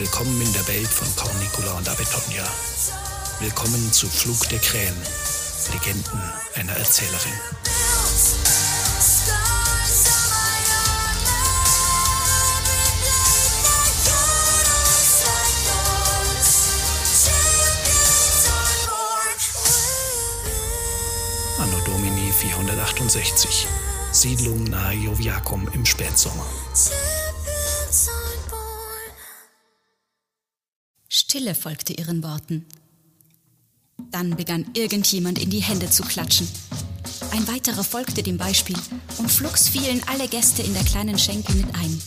Willkommen in der Welt von Cornicula und Abetonia. Willkommen zu Flug der Krähen, Legenden einer Erzählerin. Anno Domini 468. Siedlung nahe Joviacum im Spätsommer. Stille folgte ihren Worten. Dann begann irgendjemand in die Hände zu klatschen. Ein weiterer folgte dem Beispiel und flugs fielen alle Gäste in der kleinen Schenke mit ein.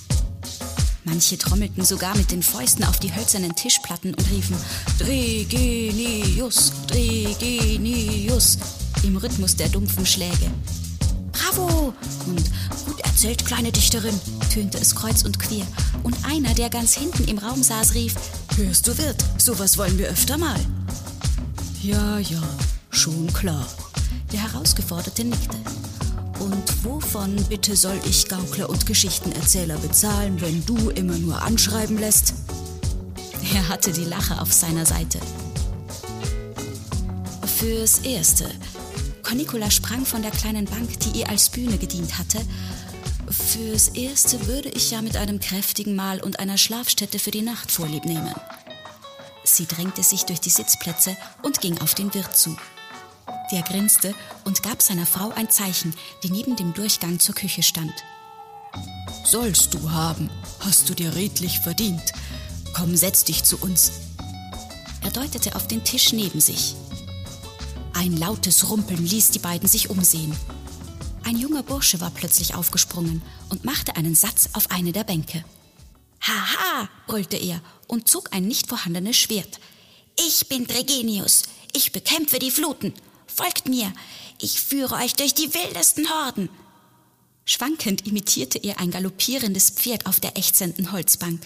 Manche trommelten sogar mit den Fäusten auf die hölzernen Tischplatten und riefen Dregenius, Dregenius im Rhythmus der dumpfen Schläge. Bravo! Und gut erzählt, kleine Dichterin, tönte es kreuz und quer. Und einer, der ganz hinten im Raum saß, rief, Hörst du, Wirt, sowas wollen wir öfter mal. Ja, ja, schon klar. Der Herausgeforderte nickte. Und wovon bitte soll ich Gaukler und Geschichtenerzähler bezahlen, wenn du immer nur anschreiben lässt? Er hatte die Lache auf seiner Seite. Fürs Erste. Cornicula sprang von der kleinen Bank, die ihr als Bühne gedient hatte. Fürs Erste würde ich ja mit einem kräftigen Mahl und einer Schlafstätte für die Nacht vorlieb nehmen. Sie drängte sich durch die Sitzplätze und ging auf den Wirt zu. Der grinste und gab seiner Frau ein Zeichen, die neben dem Durchgang zur Küche stand. Sollst du haben, hast du dir redlich verdient. Komm, setz dich zu uns. Er deutete auf den Tisch neben sich. Ein lautes Rumpeln ließ die beiden sich umsehen. Ein junger Bursche war plötzlich aufgesprungen und machte einen Satz auf eine der Bänke. Haha, brüllte er und zog ein nicht vorhandenes Schwert. Ich bin Dregenius. Ich bekämpfe die Fluten. Folgt mir. Ich führe euch durch die wildesten Horden. Schwankend imitierte er ein galoppierendes Pferd auf der ächzenden Holzbank.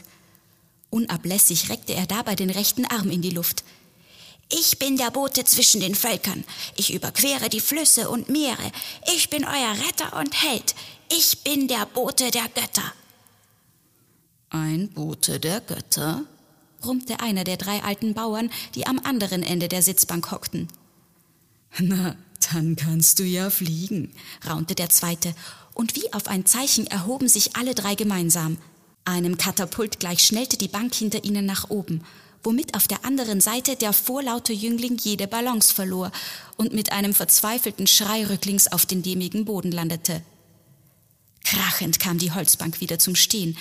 Unablässig reckte er dabei den rechten Arm in die Luft. Ich bin der Bote zwischen den Völkern. Ich überquere die Flüsse und Meere. Ich bin euer Retter und Held. Ich bin der Bote der Götter. Ein Bote der Götter? brummte einer der drei alten Bauern, die am anderen Ende der Sitzbank hockten. Na, dann kannst du ja fliegen, raunte der zweite, und wie auf ein Zeichen erhoben sich alle drei gemeinsam. Einem Katapult gleich schnellte die Bank hinter ihnen nach oben, womit auf der anderen Seite der vorlaute Jüngling jede Balance verlor und mit einem verzweifelten Schrei rücklings auf den dämmigen Boden landete. Krachend kam die Holzbank wieder zum Stehen,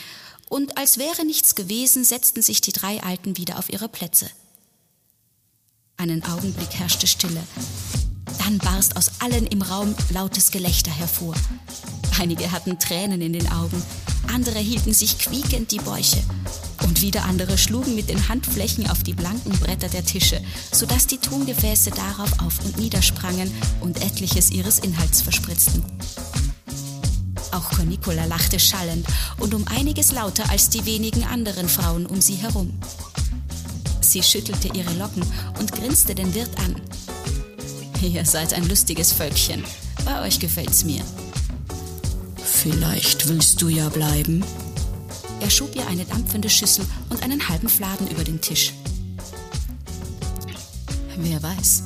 und als wäre nichts gewesen, setzten sich die drei Alten wieder auf ihre Plätze. Einen Augenblick herrschte Stille. Dann barst aus allen im Raum lautes Gelächter hervor. Einige hatten Tränen in den Augen, andere hielten sich quiekend die Bäuche und wieder andere schlugen mit den Handflächen auf die blanken Bretter der Tische, sodass die Tongefäße darauf auf und niedersprangen und etliches ihres Inhalts verspritzten. Auch Cornicola lachte schallend und um einiges lauter als die wenigen anderen Frauen um sie herum. Sie schüttelte ihre Locken und grinste den Wirt an. Ihr seid ein lustiges Völkchen. Bei euch gefällt's mir. Vielleicht willst du ja bleiben. Er schob ihr eine dampfende Schüssel und einen halben Fladen über den Tisch. Wer weiß.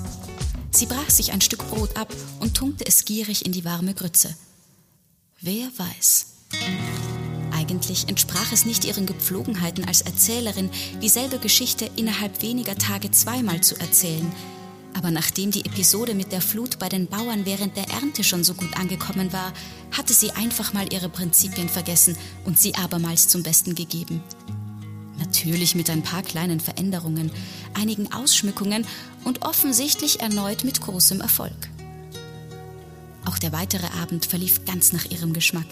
Sie brach sich ein Stück Brot ab und tunkte es gierig in die warme Grütze. Wer weiß. Eigentlich entsprach es nicht ihren Gepflogenheiten als Erzählerin, dieselbe Geschichte innerhalb weniger Tage zweimal zu erzählen. Aber nachdem die Episode mit der Flut bei den Bauern während der Ernte schon so gut angekommen war, hatte sie einfach mal ihre Prinzipien vergessen und sie abermals zum Besten gegeben. Natürlich mit ein paar kleinen Veränderungen, einigen Ausschmückungen und offensichtlich erneut mit großem Erfolg. Auch der weitere Abend verlief ganz nach ihrem Geschmack.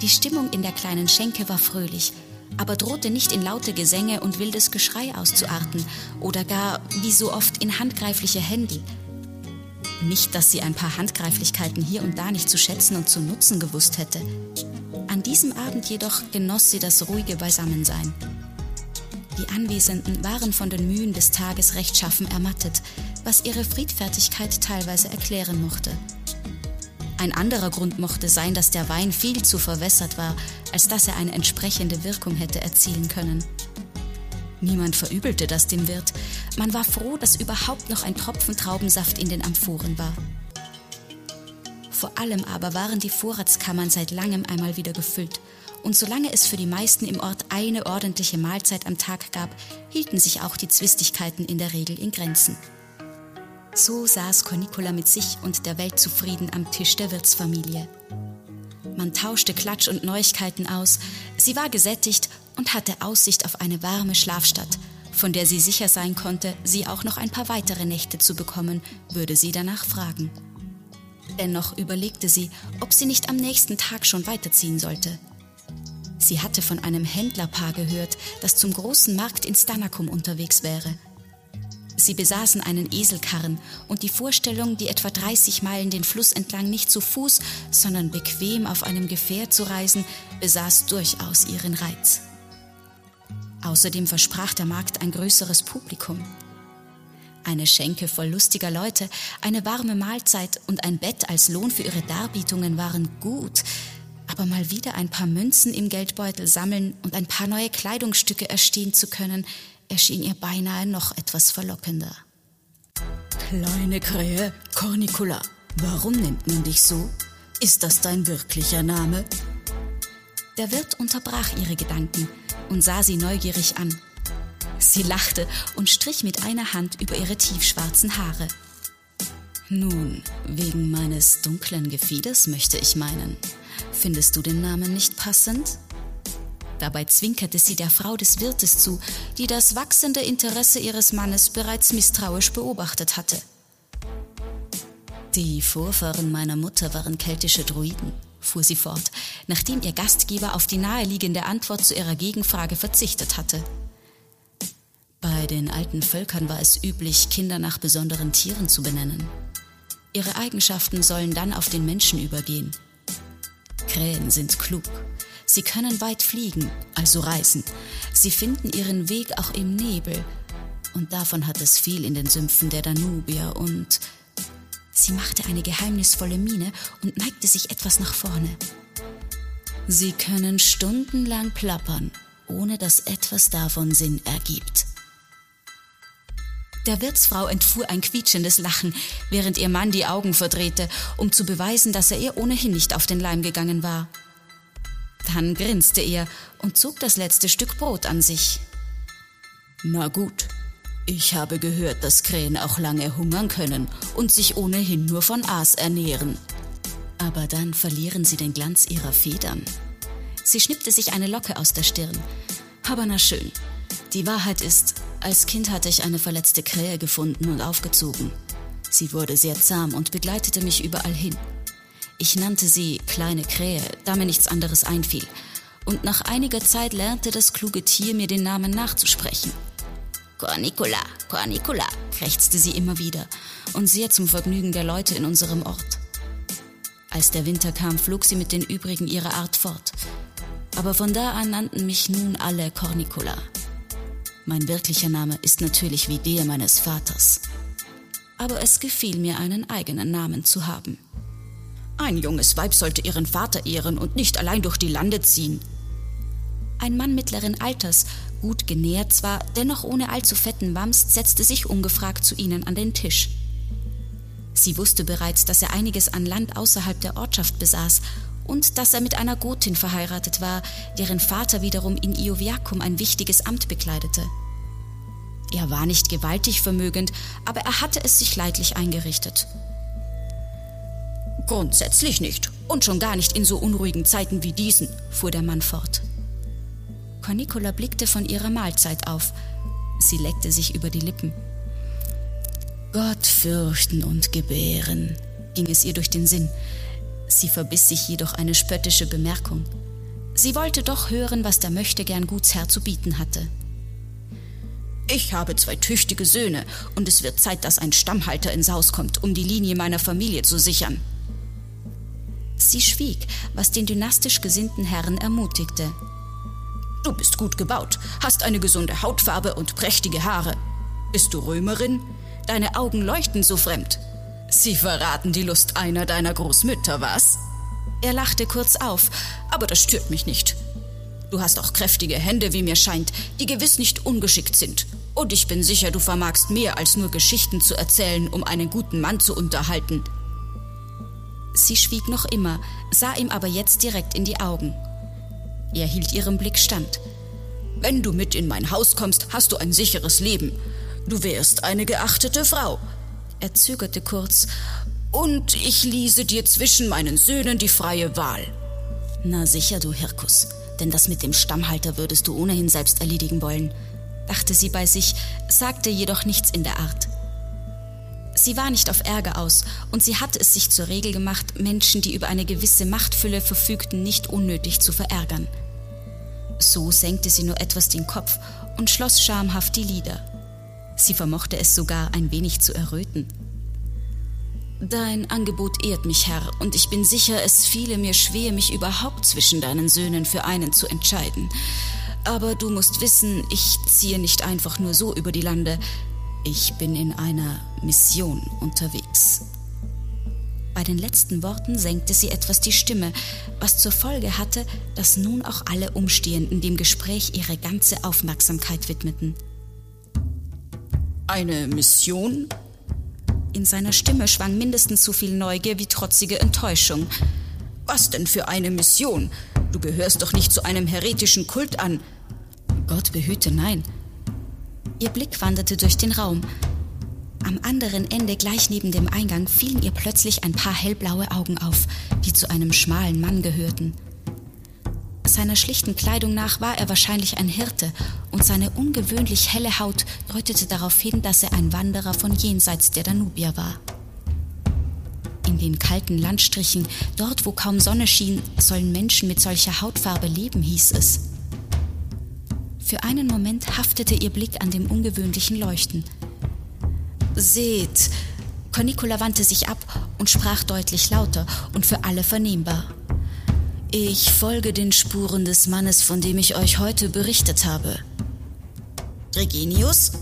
Die Stimmung in der kleinen Schenke war fröhlich. Aber drohte nicht in laute Gesänge und wildes Geschrei auszuarten oder gar, wie so oft, in handgreifliche Händel. Nicht, dass sie ein paar Handgreiflichkeiten hier und da nicht zu schätzen und zu nutzen gewusst hätte. An diesem Abend jedoch genoss sie das ruhige Beisammensein. Die Anwesenden waren von den Mühen des Tages rechtschaffen ermattet, was ihre Friedfertigkeit teilweise erklären mochte. Ein anderer Grund mochte sein, dass der Wein viel zu verwässert war, als dass er eine entsprechende Wirkung hätte erzielen können. Niemand verübelte das dem Wirt. Man war froh, dass überhaupt noch ein Tropfen Traubensaft in den Amphoren war. Vor allem aber waren die Vorratskammern seit langem einmal wieder gefüllt, und solange es für die meisten im Ort eine ordentliche Mahlzeit am Tag gab, hielten sich auch die Zwistigkeiten in der Regel in Grenzen. So saß Cornicola mit sich und der Welt zufrieden am Tisch der Wirtsfamilie. Man tauschte Klatsch und Neuigkeiten aus, sie war gesättigt und hatte Aussicht auf eine warme Schlafstadt, von der sie sicher sein konnte, sie auch noch ein paar weitere Nächte zu bekommen, würde sie danach fragen. Dennoch überlegte sie, ob sie nicht am nächsten Tag schon weiterziehen sollte. Sie hatte von einem Händlerpaar gehört, das zum großen Markt in Stanakum unterwegs wäre – Sie besaßen einen Eselkarren und die Vorstellung, die etwa 30 Meilen den Fluss entlang nicht zu Fuß, sondern bequem auf einem Gefährt zu reisen, besaß durchaus ihren Reiz. Außerdem versprach der Markt ein größeres Publikum. Eine Schenke voll lustiger Leute, eine warme Mahlzeit und ein Bett als Lohn für ihre Darbietungen waren gut, aber mal wieder ein paar Münzen im Geldbeutel sammeln und ein paar neue Kleidungsstücke erstehen zu können, erschien ihr beinahe noch etwas verlockender. Kleine Krähe, Cornicula, warum nennt man dich so? Ist das dein wirklicher Name? Der Wirt unterbrach ihre Gedanken und sah sie neugierig an. Sie lachte und strich mit einer Hand über ihre tiefschwarzen Haare. Nun, wegen meines dunklen Gefieders möchte ich meinen. Findest du den Namen nicht passend? Dabei zwinkerte sie der Frau des Wirtes zu, die das wachsende Interesse ihres Mannes bereits misstrauisch beobachtet hatte. Die Vorfahren meiner Mutter waren keltische Druiden, fuhr sie fort, nachdem ihr Gastgeber auf die naheliegende Antwort zu ihrer Gegenfrage verzichtet hatte. Bei den alten Völkern war es üblich, Kinder nach besonderen Tieren zu benennen. Ihre Eigenschaften sollen dann auf den Menschen übergehen. Krähen sind klug, Sie können weit fliegen, also reisen. Sie finden ihren Weg auch im Nebel. Und davon hat es viel in den Sümpfen der Danubier und... Sie machte eine geheimnisvolle Miene und neigte sich etwas nach vorne. Sie können stundenlang plappern, ohne dass etwas davon Sinn ergibt. Der Wirtsfrau entfuhr ein quietschendes Lachen, während ihr Mann die Augen verdrehte, um zu beweisen, dass er ihr ohnehin nicht auf den Leim gegangen war. Dann grinste er und zog das letzte Stück Brot an sich. Na gut, ich habe gehört, dass Krähen auch lange hungern können und sich ohnehin nur von Aas ernähren. Aber dann verlieren sie den Glanz ihrer Federn. Sie schnippte sich eine Locke aus der Stirn. Aber na schön. Die Wahrheit ist, als Kind hatte ich eine verletzte Krähe gefunden und aufgezogen. Sie wurde sehr zahm und begleitete mich überall hin. Ich nannte sie kleine Krähe, da mir nichts anderes einfiel. Und nach einiger Zeit lernte das kluge Tier mir den Namen nachzusprechen. Cornicula, Cornicula, krächzte sie immer wieder und sehr zum Vergnügen der Leute in unserem Ort. Als der Winter kam, flog sie mit den übrigen ihrer Art fort. Aber von da an nannten mich nun alle Cornicula. Mein wirklicher Name ist natürlich wie der meines Vaters. Aber es gefiel mir, einen eigenen Namen zu haben. Ein junges Weib sollte ihren Vater ehren und nicht allein durch die Lande ziehen. Ein Mann mittleren Alters, gut genährt zwar, dennoch ohne allzu fetten Wams, setzte sich ungefragt zu ihnen an den Tisch. Sie wusste bereits, dass er einiges an Land außerhalb der Ortschaft besaß und dass er mit einer Gotin verheiratet war, deren Vater wiederum in Ioviacum ein wichtiges Amt bekleidete. Er war nicht gewaltig vermögend, aber er hatte es sich leidlich eingerichtet Grundsätzlich nicht. Und schon gar nicht in so unruhigen Zeiten wie diesen, fuhr der Mann fort. Cornicola blickte von ihrer Mahlzeit auf. Sie leckte sich über die Lippen. Gott fürchten und gebären, ging es ihr durch den Sinn. Sie verbiss sich jedoch eine spöttische Bemerkung. Sie wollte doch hören, was der Möchtegern Gutsherr zu bieten hatte. Ich habe zwei tüchtige Söhne, und es wird Zeit, dass ein Stammhalter ins Haus kommt, um die Linie meiner Familie zu sichern. Sie schwieg, was den dynastisch gesinnten Herrn ermutigte. Du bist gut gebaut, hast eine gesunde Hautfarbe und prächtige Haare. Bist du Römerin? Deine Augen leuchten so fremd. Sie verraten die Lust einer deiner Großmütter, was? Er lachte kurz auf, aber das stört mich nicht. Du hast auch kräftige Hände, wie mir scheint, die gewiss nicht ungeschickt sind. Und ich bin sicher, du vermagst mehr als nur Geschichten zu erzählen, um einen guten Mann zu unterhalten. Sie schwieg noch immer, sah ihm aber jetzt direkt in die Augen. Er hielt ihrem Blick stand. Wenn du mit in mein Haus kommst, hast du ein sicheres Leben. Du wärst eine geachtete Frau. Er zögerte kurz. Und ich ließe dir zwischen meinen Söhnen die freie Wahl. Na sicher, du Hirkus, denn das mit dem Stammhalter würdest du ohnehin selbst erledigen wollen, dachte sie bei sich, sagte jedoch nichts in der Art. Sie war nicht auf Ärger aus, und sie hatte es sich zur Regel gemacht, Menschen, die über eine gewisse Machtfülle verfügten, nicht unnötig zu verärgern. So senkte sie nur etwas den Kopf und schloss schamhaft die Lider. Sie vermochte es sogar ein wenig zu erröten. Dein Angebot ehrt mich, Herr, und ich bin sicher, es fiele mir schwer, mich überhaupt zwischen deinen Söhnen für einen zu entscheiden. Aber du musst wissen, ich ziehe nicht einfach nur so über die Lande. Ich bin in einer Mission unterwegs. Bei den letzten Worten senkte sie etwas die Stimme, was zur Folge hatte, dass nun auch alle Umstehenden dem Gespräch ihre ganze Aufmerksamkeit widmeten. Eine Mission? In seiner Stimme schwang mindestens so viel Neugier wie trotzige Enttäuschung. Was denn für eine Mission? Du gehörst doch nicht zu einem heretischen Kult an. Gott behüte, nein. Ihr Blick wanderte durch den Raum. Am anderen Ende, gleich neben dem Eingang, fielen ihr plötzlich ein paar hellblaue Augen auf, die zu einem schmalen Mann gehörten. Seiner schlichten Kleidung nach war er wahrscheinlich ein Hirte, und seine ungewöhnlich helle Haut deutete darauf hin, dass er ein Wanderer von jenseits der Danubier war. In den kalten Landstrichen, dort wo kaum Sonne schien, sollen Menschen mit solcher Hautfarbe leben, hieß es. Für einen Moment haftete ihr Blick an dem ungewöhnlichen Leuchten – Seht! Cornicola wandte sich ab und sprach deutlich lauter und für alle vernehmbar. Ich folge den Spuren des Mannes, von dem ich euch heute berichtet habe. Reginius?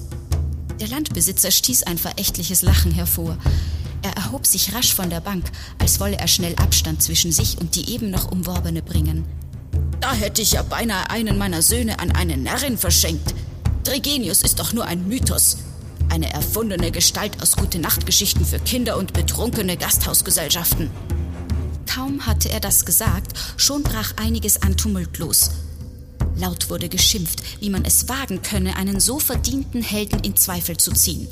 Der Landbesitzer stieß ein verächtliches Lachen hervor. Er erhob sich rasch von der Bank, als wolle er schnell Abstand zwischen sich und die eben noch Umworbene bringen. Da hätte ich ja beinahe einen meiner Söhne an eine Närrin verschenkt. Dregenius ist doch nur ein Mythos. Eine erfundene Gestalt aus Gute-Nacht-Geschichten für Kinder und betrunkene Gasthausgesellschaften. Kaum hatte er das gesagt, schon brach einiges an Tumult los. Laut wurde geschimpft, wie man es wagen könne, einen so verdienten Helden in Zweifel zu ziehen.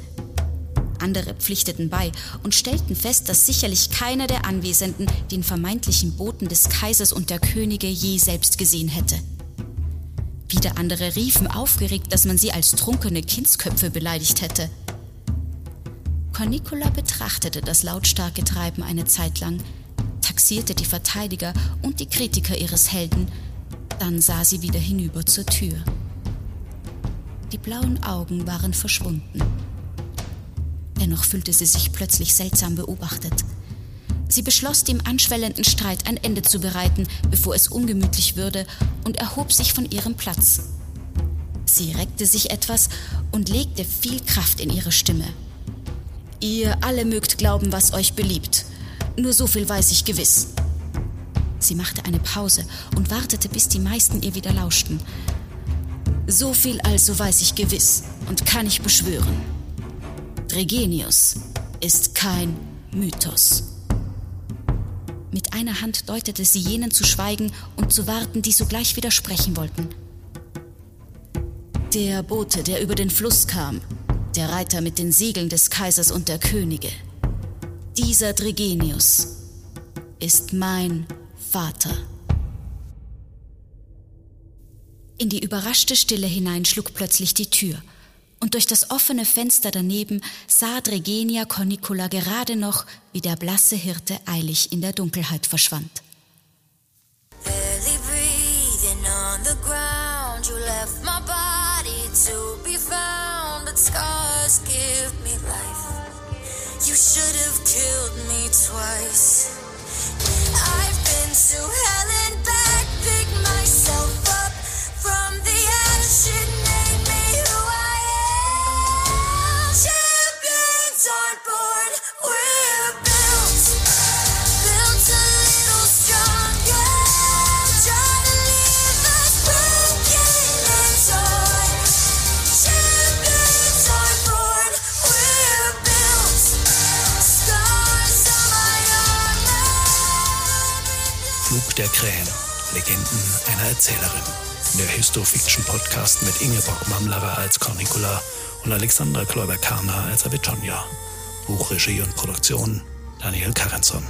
Andere pflichteten bei und stellten fest, dass sicherlich keiner der Anwesenden den vermeintlichen Boten des Kaisers und der Könige je selbst gesehen hätte. Wieder andere riefen aufgeregt, dass man sie als trunkene Kindsköpfe beleidigt hätte. Cornicola betrachtete das lautstarke Treiben eine Zeit lang, taxierte die Verteidiger und die Kritiker ihres Helden, dann sah sie wieder hinüber zur Tür. Die blauen Augen waren verschwunden. Dennoch fühlte sie sich plötzlich seltsam beobachtet. Sie beschloss, dem anschwellenden Streit ein Ende zu bereiten, bevor es ungemütlich würde, und erhob sich von ihrem Platz. Sie reckte sich etwas und legte viel Kraft in ihre Stimme. Ihr alle mögt glauben, was euch beliebt. Nur so viel weiß ich gewiss. Sie machte eine Pause und wartete, bis die meisten ihr wieder lauschten. So viel also weiß ich gewiss und kann ich beschwören. Dregenius ist kein Mythos. Mit einer Hand deutete sie jenen zu schweigen und zu warten, die sogleich widersprechen wollten. Der Bote, der über den Fluss kam, der Reiter mit den Siegeln des Kaisers und der Könige, dieser Dregenius ist mein Vater. In die überraschte Stille hinein schlug plötzlich die Tür – und durch das offene Fenster daneben sah Dregenia Cornicula gerade noch, wie der blasse Hirte eilig in der Dunkelheit verschwand. killed me twice. I've been to hell and back, der Krähen. Legenden einer Erzählerin. Der Histofiction-Podcast mit Ingeborg Mamlerer als Cornicula und Alexandra Kläuber-Karner als Avitonia. Buchregie und Produktion Daniel aren't